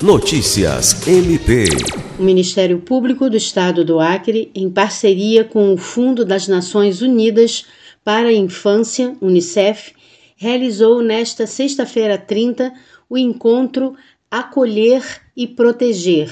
Notícias MP. O Ministério Público do Estado do Acre, em parceria com o Fundo das Nações Unidas para a Infância, UNICEF, realizou nesta sexta-feira 30 o encontro Acolher e Proteger,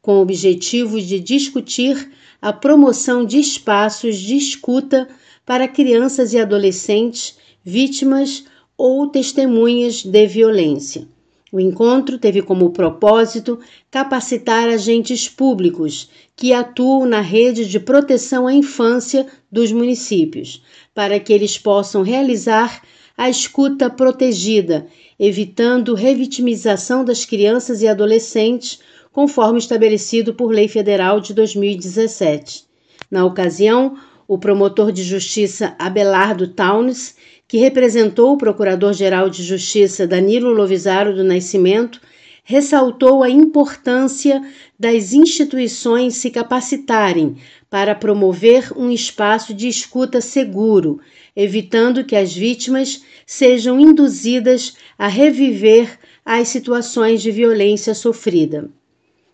com o objetivo de discutir a promoção de espaços de escuta para crianças e adolescentes vítimas ou testemunhas de violência. O encontro teve como propósito capacitar agentes públicos que atuam na rede de proteção à infância dos municípios, para que eles possam realizar a escuta protegida, evitando revitimização das crianças e adolescentes, conforme estabelecido por Lei Federal de 2017. Na ocasião, o promotor de justiça Abelardo Taunes que representou o Procurador-Geral de Justiça Danilo Lovisaro do Nascimento, ressaltou a importância das instituições se capacitarem para promover um espaço de escuta seguro, evitando que as vítimas sejam induzidas a reviver as situações de violência sofrida.